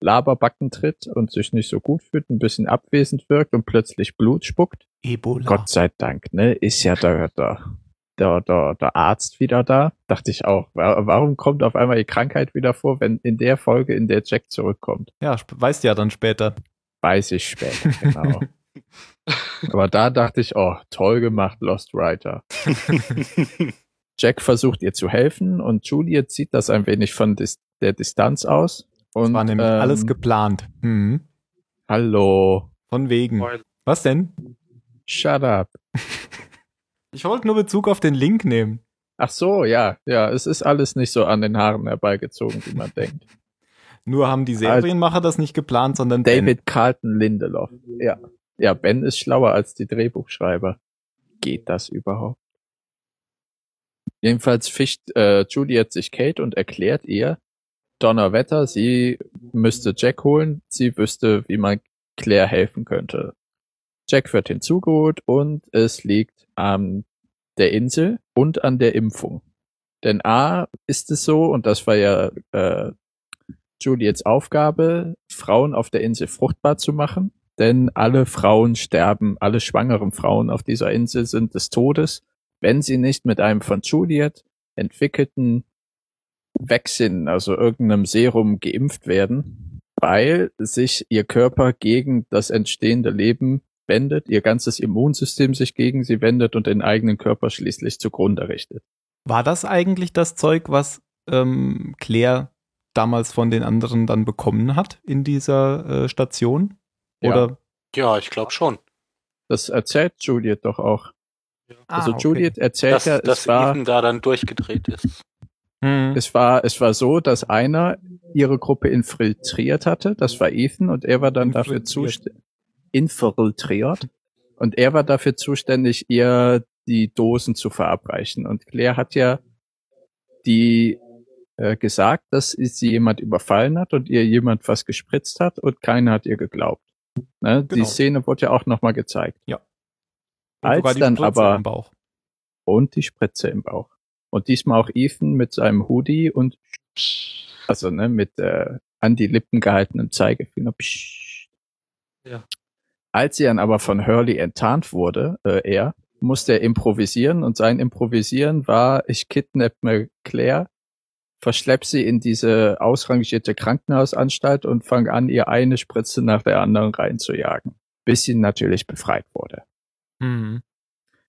Laberbacken tritt und sich nicht so gut fühlt, ein bisschen abwesend wirkt und plötzlich Blut spuckt. Ebola. Gott sei Dank, ne? Ist ja der, der, der, der, der Arzt wieder da. Dachte ich auch. Warum kommt auf einmal die Krankheit wieder vor, wenn in der Folge, in der Jack zurückkommt? Ja, weißt ja dann später. Weiß ich später, genau. [laughs] Aber da dachte ich, oh, toll gemacht, Lost Writer. [laughs] Jack versucht ihr zu helfen und Juliet sieht das ein wenig von dis der Distanz aus. Und, das war nämlich ähm, alles geplant. Hm. Hallo. Von wegen. Was denn? Shut up. [laughs] Ich wollte nur Bezug auf den Link nehmen. Ach so, ja, ja, es ist alles nicht so an den Haaren herbeigezogen, wie man denkt. Nur haben die Serienmacher das nicht geplant, sondern David ben. Carlton Lindelof. Ja. Ja, Ben ist schlauer als die Drehbuchschreiber. Geht das überhaupt? Jedenfalls fischt äh, Juliet sich Kate und erklärt ihr, Donnerwetter, sie müsste Jack holen, sie wüsste, wie man Claire helfen könnte. Jack wird hinzugeholt und es liegt an der Insel und an der Impfung. Denn A ist es so, und das war ja äh, Juliets Aufgabe, Frauen auf der Insel fruchtbar zu machen, denn alle Frauen sterben, alle schwangeren Frauen auf dieser Insel sind des Todes, wenn sie nicht mit einem von Juliet entwickelten Vaccin, also irgendeinem Serum geimpft werden, weil sich ihr Körper gegen das entstehende Leben wendet, ihr ganzes Immunsystem sich gegen sie wendet und den eigenen Körper schließlich zugrunde richtet. War das eigentlich das Zeug, was ähm, Claire damals von den anderen dann bekommen hat in dieser äh, Station? Oder? Ja, ja ich glaube schon. Das erzählt Juliet doch auch. Ja. Also ah, okay. Juliet erzählt dass, ja, dass es war, Ethan da dann durchgedreht ist. Hm. Es war, es war so, dass einer ihre Gruppe infiltriert hatte. Das war Ethan und er war dann dafür zuständig. Infiltriert. Und er war dafür zuständig, ihr die Dosen zu verabreichen. Und Claire hat ja die äh, gesagt, dass sie jemand überfallen hat und ihr jemand was gespritzt hat und keiner hat ihr geglaubt. Ne? Genau. Die Szene wurde ja auch nochmal gezeigt. Ja. Und Als dann aber und die Spritze im Bauch. Und diesmal auch Ethan mit seinem Hoodie und also ne, mit äh, an die Lippen gehaltenem Zeigefinger. Ja. Als sie dann aber von Hurley enttarnt wurde, äh, er, musste er improvisieren und sein Improvisieren war, ich kidnapp Claire, verschlepp sie in diese ausrangierte Krankenhausanstalt und fang an, ihr eine Spritze nach der anderen reinzujagen, bis sie natürlich befreit wurde. Mhm.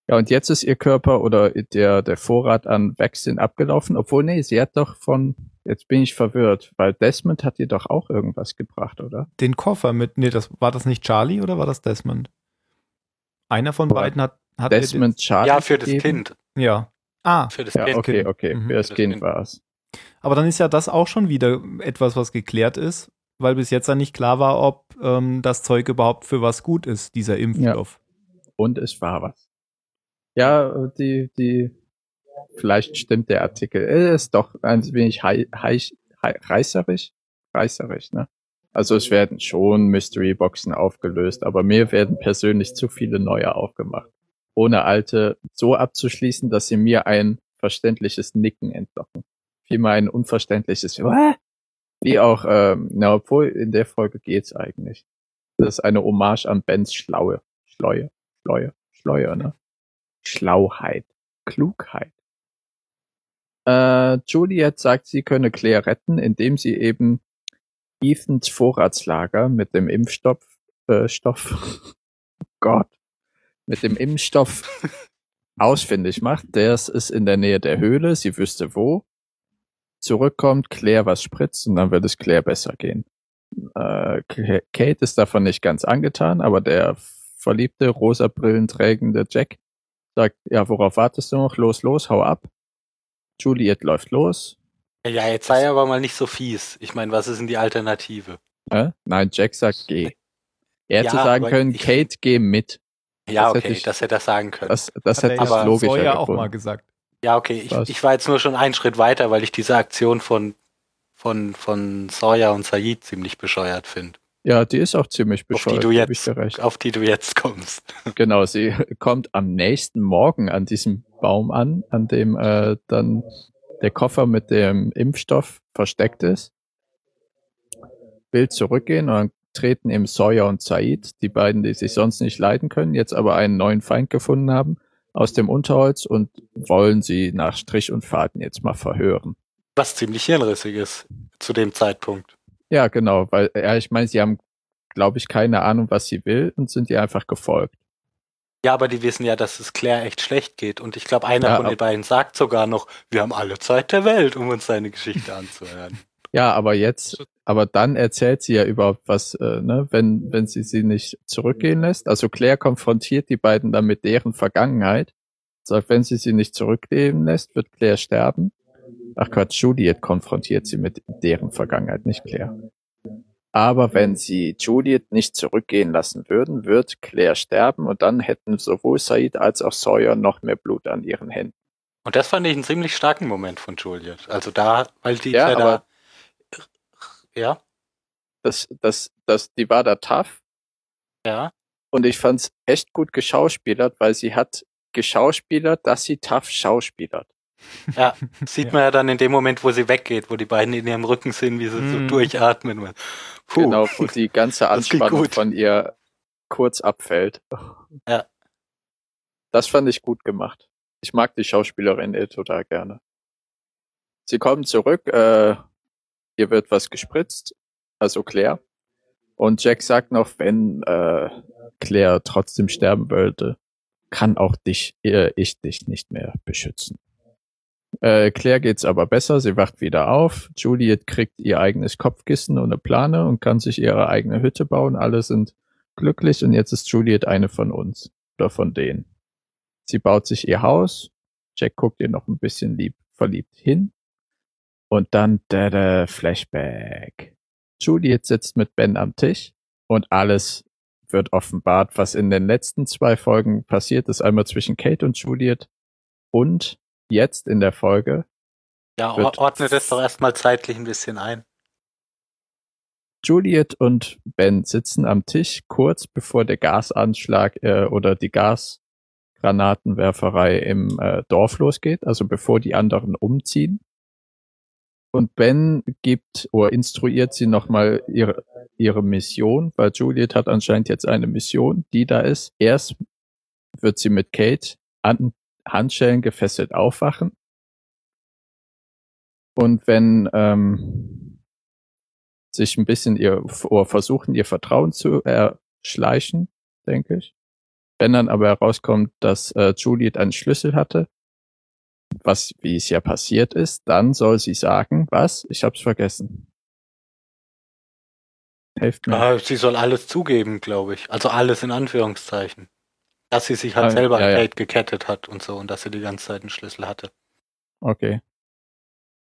Ja, und jetzt ist ihr Körper oder der, der Vorrat an Vaccine abgelaufen, obwohl, nee, sie hat doch von, jetzt bin ich verwirrt, weil Desmond hat ihr doch auch irgendwas gebracht, oder? Den Koffer mit, nee, das, war das nicht Charlie oder war das Desmond? Einer von beiden hat, hat Desmond Charlie. Ja, für das gegeben? Kind. Ja. Ah. Für das ja, Kind. Okay, okay, mhm. für das, für das Kind, kind war es. Aber dann ist ja das auch schon wieder etwas, was geklärt ist, weil bis jetzt ja nicht klar war, ob ähm, das Zeug überhaupt für was gut ist, dieser Impfstoff. Ja. Und es war was. Ja, die, die, vielleicht stimmt der Artikel. Er ist doch ein wenig hei, hei, hei, reißerisch. Reißerisch, ne? Also es werden schon Mystery-Boxen aufgelöst, aber mir werden persönlich zu viele neue aufgemacht. Ohne alte so abzuschließen, dass sie mir ein verständliches Nicken entlocken vielmehr ein unverständliches What? Wie auch, ähm, na, obwohl in der Folge geht's eigentlich. Das ist eine Hommage an Bens Schlaue. Schleue. Schleue. Schleue, ne? Schlauheit. Klugheit. Äh, Juliet sagt, sie könne Claire retten, indem sie eben Ethans Vorratslager mit dem Impfstoff, äh, Stoff, [laughs] oh Gott, mit dem Impfstoff [laughs] ausfindig macht. Der ist in der Nähe der Höhle, sie wüsste wo zurückkommt, Claire was spritzt und dann wird es Claire besser gehen. Äh, Kate ist davon nicht ganz angetan, aber der verliebte, rosa Brillen trägende Jack sagt, ja, worauf wartest du noch? Los, los, hau ab. Juliet läuft los. Ja, jetzt sei aber mal nicht so fies. Ich meine, was ist denn die Alternative? Äh? Nein, Jack sagt, geh. Er hätte Ja, sagen aber können, ich- Kate, geh mit. Ja, Das hätte okay, ich- dass er das sagen könnte. Das, das Hat er hätte ich ja aber logischer vorher auch gefunden. mal gesagt. Ja, okay, ich, ich war jetzt nur schon einen Schritt weiter, weil ich diese Aktion von, von, von Sawyer und Said ziemlich bescheuert finde, Ja, die ist auch ziemlich auf die bescheuert. du jetzt, auf die du jetzt kommst. [laughs] Genau, sie kommt am nächsten Morgen an diesem Baum an, an dem äh, dann der Koffer mit dem Impfstoff versteckt ist. Will zurückgehen und dann treten eben Sawyer und Said, die beiden, die sich sonst nicht leiden können, jetzt aber einen neuen Feind gefunden haben, aus dem Unterholz und wollen sie nach Strich und Faden jetzt mal verhören. Was ziemlich hirnrissig ist zu dem Zeitpunkt. Ja, genau, weil ja, ich meine, sie haben, glaube ich, keine Ahnung, was sie will und sind ihr einfach gefolgt. Ja, aber die wissen ja, dass es Claire echt schlecht geht. Und ich glaube, einer Ja, von den beiden sagt sogar noch, wir haben alle Zeit der Welt, um uns seine Geschichte [laughs] anzuhören. Ja, aber jetzt, aber dann erzählt sie ja überhaupt was, äh, ne, wenn, wenn sie sie nicht zurückgehen lässt. Also Claire konfrontiert die beiden dann mit deren Vergangenheit. Sagt, wenn sie sie nicht zurückgehen lässt, wird Claire sterben. Ach Quatsch, Juliet konfrontiert sie mit deren Vergangenheit, nicht Claire. Aber wenn sie Juliet nicht zurückgehen lassen würden, wird Claire sterben und dann hätten sowohl Said als auch Sawyer noch mehr Blut an ihren Händen. Und das fand ich einen ziemlich starken Moment von Juliet. Also da, weil die Ja, ja, da, ja, Das, das, das, die war da tough ja, Und ich fand's echt gut geschauspielert, weil sie hat geschauspielert, dass sie tough schauspielert. ja, [laughs] sieht Ja. man ja dann in dem Moment, wo sie weggeht, wo die beiden in ihrem Rücken sind, wie sie so Mhm. durchatmen. Puh. Genau, wo die ganze [laughs] Anspannung von ihr kurz abfällt. Ja. Das fand ich gut gemacht. Ich mag die Schauspielerin eh total gerne. Sie kommen zurück, äh, ihr wird was gespritzt, also Claire. Und Jack sagt noch, wenn äh, Claire trotzdem sterben würde, kann auch dich, äh, ich dich nicht mehr beschützen. Äh, Claire geht's aber besser, sie wacht wieder auf. Juliet kriegt ihr eigenes Kopfkissen und eine Plane und kann sich ihre eigene Hütte bauen. Alle sind glücklich und jetzt ist Juliet eine von uns oder von denen. Sie baut sich ihr Haus. Jack guckt ihr noch ein bisschen lieb verliebt hin. Und dann da, da, Flashback. Juliet sitzt mit Ben am Tisch und alles wird offenbart, was in den letzten zwei Folgen passiert ist. Einmal zwischen Kate und Juliet und jetzt in der Folge Ja, wird- or- ordne das doch erstmal zeitlich ein bisschen ein. Juliet und Ben sitzen am Tisch kurz bevor der Gasanschlag äh, oder die Gasgranatenwerferei im äh, Dorf losgeht, also bevor die anderen umziehen. Und Ben gibt oder instruiert sie nochmal ihre, ihre Mission, weil Juliet hat anscheinend jetzt eine Mission, die da ist. Erst wird sie mit Kate an Handschellen gefesselt aufwachen. Und wenn ähm, sich ein bisschen ihr oder versuchen, ihr Vertrauen zu erschleichen, denke ich. Wenn dann aber herauskommt, dass äh, Juliet einen Schlüssel hatte, was wie es ja passiert ist, dann soll sie sagen, was? Ich hab's vergessen. Helft mir. Ah, sie soll alles zugeben, glaube ich. Also alles in Anführungszeichen. Dass sie sich halt Ah, selber ja, ja. Gekettet hat und so und dass sie die ganze Zeit einen Schlüssel hatte. Okay.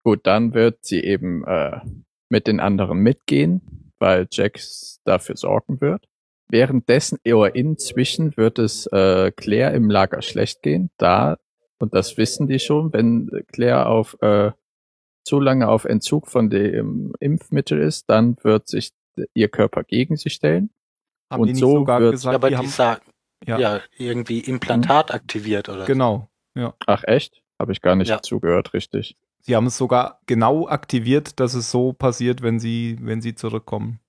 Gut, dann wird sie eben äh, mit den anderen mitgehen, weil Jack dafür sorgen wird. Währenddessen oder inzwischen wird es äh, Claire im Lager schlecht gehen, da, und das wissen die schon, wenn Claire auf äh, zu lange auf Entzug von dem Impfmittel ist, dann wird sich ihr Körper gegen sie stellen. Haben Und die nicht so sogar wird- gesagt, Ja, aber die haben, sagen, ja, ja. irgendwie Implantat aktiviert oder genau. Ach echt? Habe ich gar nicht Ja. zugehört, richtig. Sie haben es sogar genau aktiviert, dass es so passiert, wenn sie, wenn sie zurückkommen.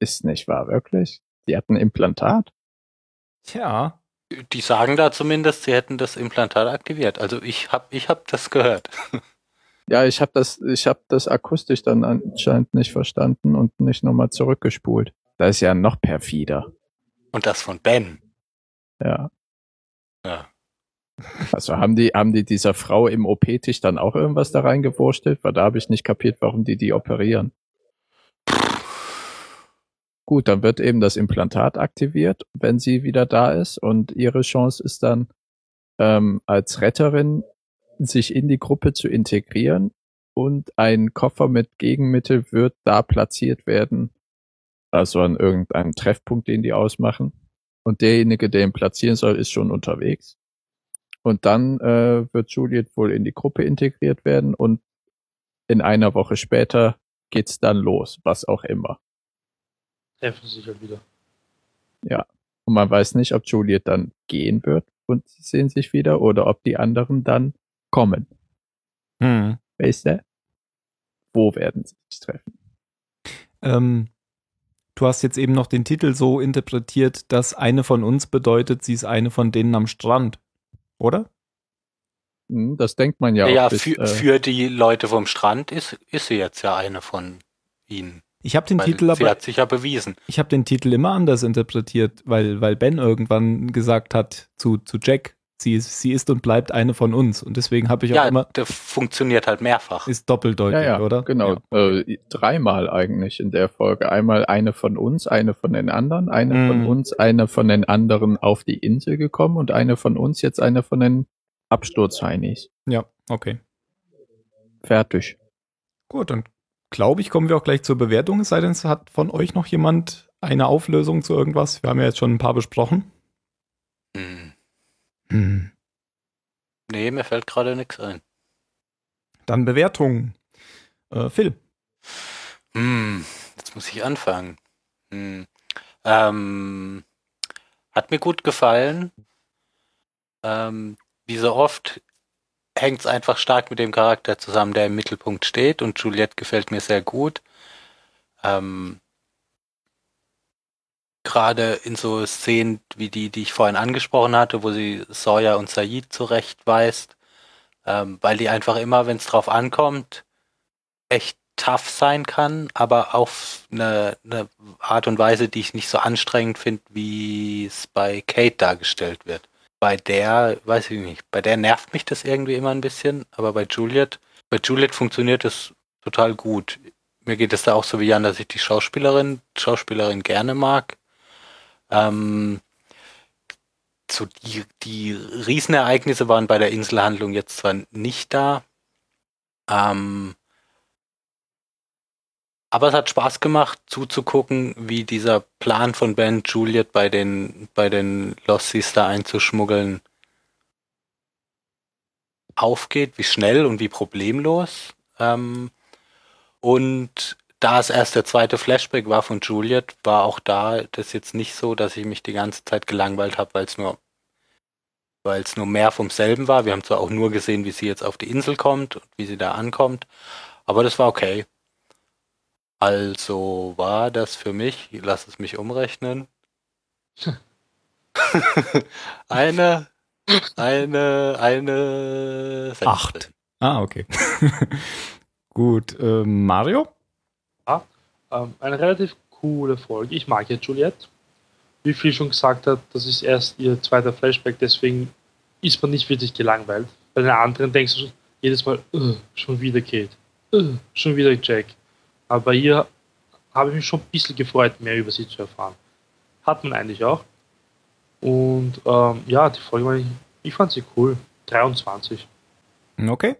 Ist nicht wahr, wirklich? Die hatten ein Implantat? Tja, Die sagen da zumindest, sie hätten das Implantat aktiviert. Also ich hab, ich hab das gehört. [laughs] Ja, ich habe das, ich habe das akustisch dann anscheinend nicht verstanden und nicht nochmal zurückgespult. Da ist ja noch perfider. Und das von Ben. Ja. Ja. Also haben die, haben die dieser Frau im OP-Tisch dann auch irgendwas da reingewurstelt? Weil da habe ich nicht kapiert, warum die die operieren. Gut, dann wird eben das Implantat aktiviert, wenn sie wieder da ist und ihre Chance ist dann ähm, als Retterin sich in die Gruppe zu integrieren und ein Koffer mit Gegenmittel wird da platziert werden, also an irgendeinem Treffpunkt, den die ausmachen. Und derjenige, der ihn platzieren soll, ist schon unterwegs. Und dann äh, wird Juliet wohl in die Gruppe integriert werden und in einer Woche später geht's dann los, was auch immer. Treffen sich halt wieder. Und man weiß nicht, ob Juliet dann gehen wird und sie sehen sich wieder oder ob die anderen dann kommen. Hm. Weißt du? Wo werden sie sich treffen? Ähm, du hast jetzt eben noch den Titel so interpretiert, dass eine von uns bedeutet, sie ist eine von denen am Strand. Oder? Hm, das denkt man ja, Ja, auch. bis, für, äh, für die Leute vom Strand ist, ist sie jetzt ja eine von ihnen. Ich habe den Weil Titel sie aber hat sich ja bewiesen. ich habe den Titel immer anders interpretiert, weil, weil Ben irgendwann gesagt hat zu, zu Jack, sie ist, sie ist und bleibt eine von uns. Und deswegen habe ich auch Ja, immer, das funktioniert halt mehrfach. ist doppeldeutig, ja, ja, oder? genau. Äh, dreimal eigentlich in der Folge. Einmal eine von uns, eine von den anderen, eine Mhm. von uns, eine von den anderen auf die Insel gekommen und eine von uns, jetzt eine von den Absturzheinis. Ja, okay. Fertig. Gut, dann glaube ich, kommen wir auch gleich zur Bewertung, es sei denn, es hat von euch noch jemand eine Auflösung zu irgendwas. Wir haben ja jetzt schon ein paar besprochen. Hm. Hm. Nee, mir fällt gerade nichts ein. Dann Bewertung. Äh, Phil. Hm, jetzt muss ich anfangen. Hm. Ähm, hat mir gut gefallen. Ähm, wie so oft hängt es einfach stark mit dem Charakter zusammen, der im Mittelpunkt steht und Juliette gefällt mir sehr gut. Ähm, Gerade in so Szenen wie die, die ich vorhin angesprochen hatte, wo sie Sawyer und Said zurechtweist, ähm, weil die einfach immer, wenn es drauf ankommt, echt tough sein kann, aber auf eine, eine Art und Weise, die ich nicht so anstrengend finde, wie es bei Kate dargestellt wird. Bei der, weiß ich nicht, bei der nervt mich das irgendwie immer ein bisschen, aber bei Juliet, bei Juliet funktioniert es total gut. Mir geht es da auch so wie Jan, dass ich die Schauspielerin, Schauspielerin gerne mag. Ähm, so die, die Riesenereignisse waren bei der Inselhandlung jetzt zwar nicht da, ähm, aber es hat Spaß gemacht, zuzugucken, wie dieser Plan von Ben Juliet bei den, bei den Lossies da einzuschmuggeln aufgeht, wie schnell und wie problemlos. Ähm, und da es erst der zweite Flashback war von Juliet, war auch da das jetzt nicht so, dass ich mich die ganze Zeit gelangweilt habe, weil es nur weil es nur mehr vom selben war. Wir haben zwar auch nur gesehen, wie sie jetzt auf die Insel kommt und wie sie da ankommt, aber das war okay. Also war das für mich, lass es mich umrechnen, [laughs] eine, eine, eine Acht. Ah, okay. [laughs] Gut, äh, Mario? Ähm, eine relativ coole Folge. Ich mag ja Juliette. Wie viel schon gesagt hat, das ist erst ihr zweiter Flashback, deswegen ist man nicht wirklich gelangweilt. Bei den anderen denkst du jedes Mal, "Ugh, schon wieder Kate, schon wieder Jack. Aber bei ihr habe ich mich schon ein bisschen gefreut, mehr über sie zu erfahren. Hat man eigentlich auch. Und ähm, ja, die Folge, war ich, ich fand sie cool. 23. Okay.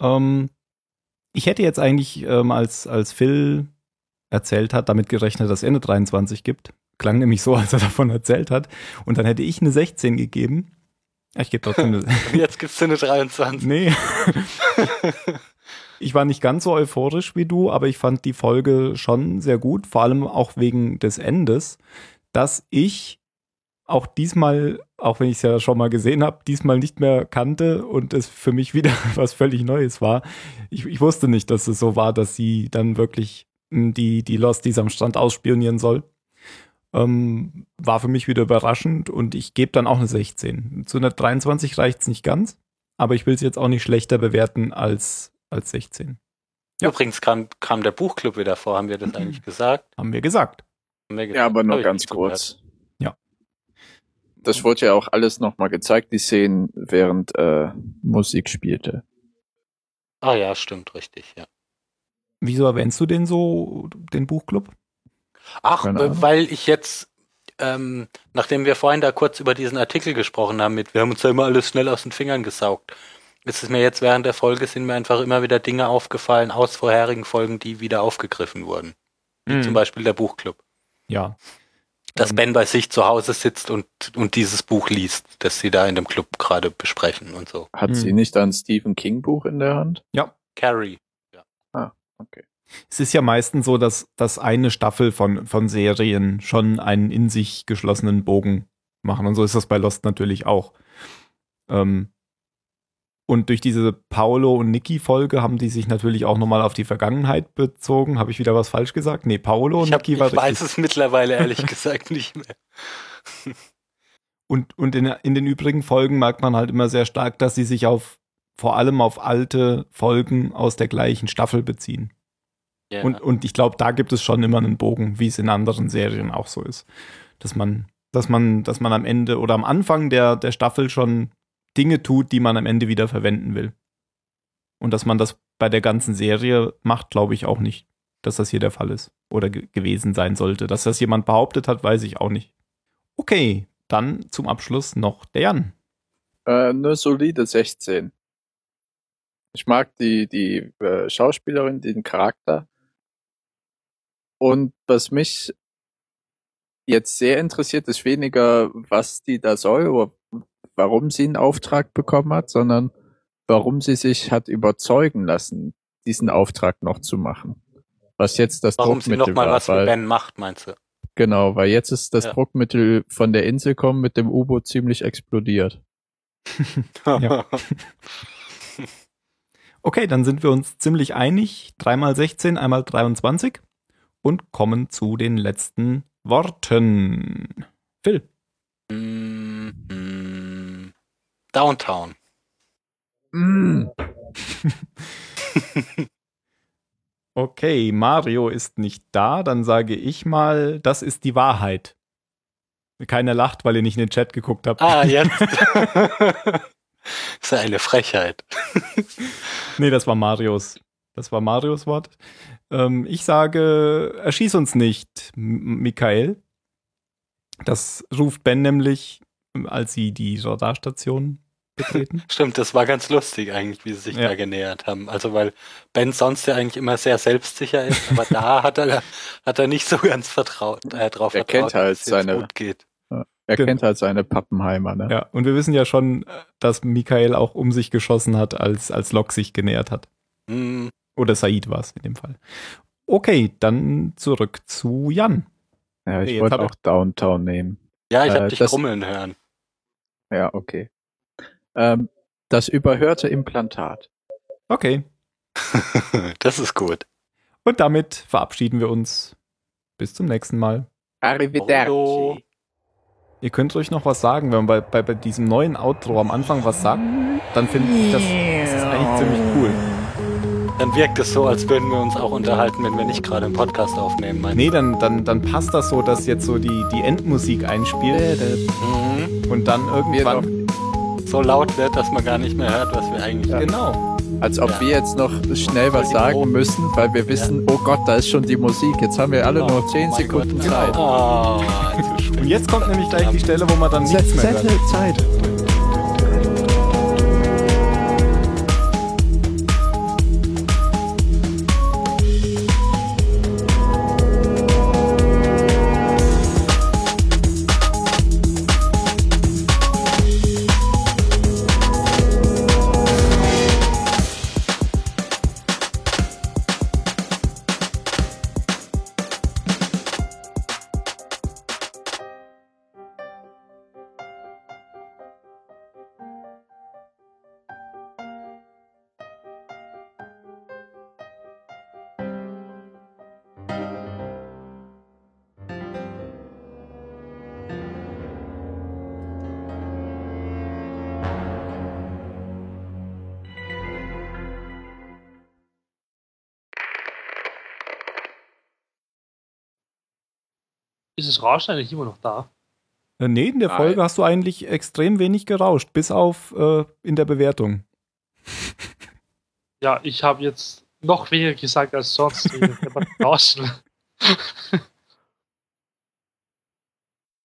Ähm, ich hätte jetzt eigentlich, ähm, als, als Phil erzählt hat, damit gerechnet, dass er eine 23 gibt. Klang nämlich so, [laughs] als er davon erzählt hat. Und dann hätte ich eine 16 gegeben. Ich gebe trotzdem [laughs] eine. Jetzt gibt's eine 23. nee. [laughs] ich war nicht ganz so euphorisch wie du, aber ich fand die Folge schon sehr gut, vor allem auch wegen des Endes, dass ich auch diesmal, auch wenn ich es ja schon mal gesehen habe, diesmal nicht mehr kannte und es für mich [laughs] wieder was völlig Neues war. Ich, ich wusste nicht, dass es so war, dass sie dann wirklich mh, die, die Losties am Strand ausspionieren soll. Ähm, war für mich wieder überraschend und ich gebe dann auch eine 16. Zu einer 23 reicht es nicht ganz, aber ich will es jetzt auch nicht schlechter bewerten als, als 16. Ja. Übrigens kam, kam der Buchclub wieder vor, haben wir das [clears throat] eigentlich gesagt? Haben wir gesagt. Haben wir gesagt? Ja, aber nur ganz kurz. Ja. Das wurde ja auch alles nochmal gezeigt, die Szenen, während äh, Musik spielte. Ah ja, stimmt, richtig, ja. Wieso erwähnst du den so, den Buchclub? Ach, äh, weil ich jetzt ähm, nachdem wir vorhin da kurz über diesen Artikel gesprochen haben, mit wir haben uns ja immer alles schnell aus den Fingern gesaugt, ist es mir jetzt während der Folge sind mir einfach immer wieder Dinge aufgefallen aus vorherigen Folgen, die wieder aufgegriffen wurden. Wie Mhm. zum Beispiel der Buchclub. Ja. Dass Ähm, Ben bei sich zu Hause sitzt und, und dieses Buch liest, das sie da in dem Club gerade besprechen und so. Hat Hm. sie nicht ein Stephen King Buch in der Hand? Carrie. Okay. Es ist ja meistens so, dass, dass eine Staffel von, von Serien schon einen in sich geschlossenen Bogen machen. Und so ist das bei Lost natürlich auch. Ähm, und durch diese Paolo und Niki-Folge haben die sich natürlich auch nochmal auf die Vergangenheit bezogen. Habe ich wieder was falsch gesagt? Nee, Paolo und Ich, Niki ich war weiß richtig. es mittlerweile ehrlich [laughs] gesagt nicht mehr. Und, und in, in den übrigen Folgen merkt man halt immer sehr stark, dass sie sich auf vor allem auf alte Folgen aus der gleichen Staffel beziehen. Ja. Und, und ich glaube, da gibt es schon immer einen Bogen, wie es in anderen Serien auch so ist. Dass man, dass man, dass man am Ende oder am Anfang der, der Staffel schon Dinge tut, die man am Ende wieder verwenden will. Und dass man das bei der ganzen Serie macht, glaube ich auch nicht, dass das hier der Fall ist oder ge gewesen sein sollte. Dass das jemand behauptet hat, weiß ich auch nicht. Okay, dann zum Abschluss noch der Jan. Äh, eine solide 16. Ich mag die, die äh, Schauspielerin, den Charakter. Und was mich jetzt sehr interessiert, ist weniger, was die da soll oder warum sie einen Auftrag bekommen hat, sondern warum sie sich hat überzeugen lassen, diesen Auftrag noch zu machen. Was jetzt das Warum sie Druckmittel noch mal war. was weil, Ben macht, meinst du? Genau, weil jetzt ist das Ja. Druckmittel von der Insel kommen mit dem U-Boot ziemlich explodiert. [laughs] Ja. Okay, dann sind wir uns ziemlich einig. Dreimal 16, einmal 23 und kommen zu den letzten Worten. Phil. Mm, mm, Downtown. [laughs] Okay, Mario ist nicht da, dann sage ich mal, das ist die Wahrheit. Keiner lacht, weil ihr nicht in den Chat geguckt habt. Ah, [laughs] jetzt. das ist ja eine Frechheit. Nee, das war Marios. Das war Marios Wort. Ähm, ich sage, erschieß uns nicht, M Michael. Das ruft Ben nämlich, als sie die Radarstation betreten. [laughs] Stimmt, das war ganz lustig eigentlich, wie sie sich Ja. da genähert haben. Also weil Ben sonst ja eigentlich immer sehr selbstsicher ist, aber da [laughs] hat er hat er nicht so ganz vertraut, äh, drauf Er vertraut, kennt halt dass seine- gut geht. Er Genau. kennt halt seine Pappenheimer, ne? Ja, und wir wissen ja schon, dass Michael auch um sich geschossen hat, als, als Locke sich genähert hat. Hm, Oder Said war es in dem Fall. Okay, dann zurück zu Jan. Ja, ich Nee, wollte auch Downtown nehmen. Ja, ich Äh, habe dich das- grummeln hören. Ja, okay. Ähm, das überhörte Implantat. Okay. [laughs] das ist gut. Und damit verabschieden wir uns. Bis zum nächsten Mal. Hallo. Ihr könnt ruhig noch was sagen, wenn man bei, bei, bei diesem neuen Outro am Anfang was sagt, dann finde ich das, das ist eigentlich ziemlich cool. Dann wirkt es so, als würden wir uns auch unterhalten, wenn wir nicht gerade einen Podcast aufnehmen. meinst Nee, dann, dann, dann passt das so, dass jetzt so die, die Endmusik einspielt du? Mhm. und dann irgendwann. So laut wird, dass man gar nicht mehr hört, was wir eigentlich Ja. Genau. Als ob Ja. wir jetzt noch schnell was sagen müssen, weil wir wissen, oh Gott, da ist schon die Musik. Jetzt haben wir alle nur 10 mein Sekunden Gott. Zeit. Oh. Und jetzt kommt nämlich gleich die Stelle, wo man dann nichts mehr hört. Zeit. Ist das Rauschen eigentlich immer noch da? Äh, Nee, in der Nein. Folge hast du eigentlich extrem wenig gerauscht, bis auf äh, in der Bewertung. Ja, ich habe jetzt noch weniger gesagt als sonst. dem Rauschen. [laughs]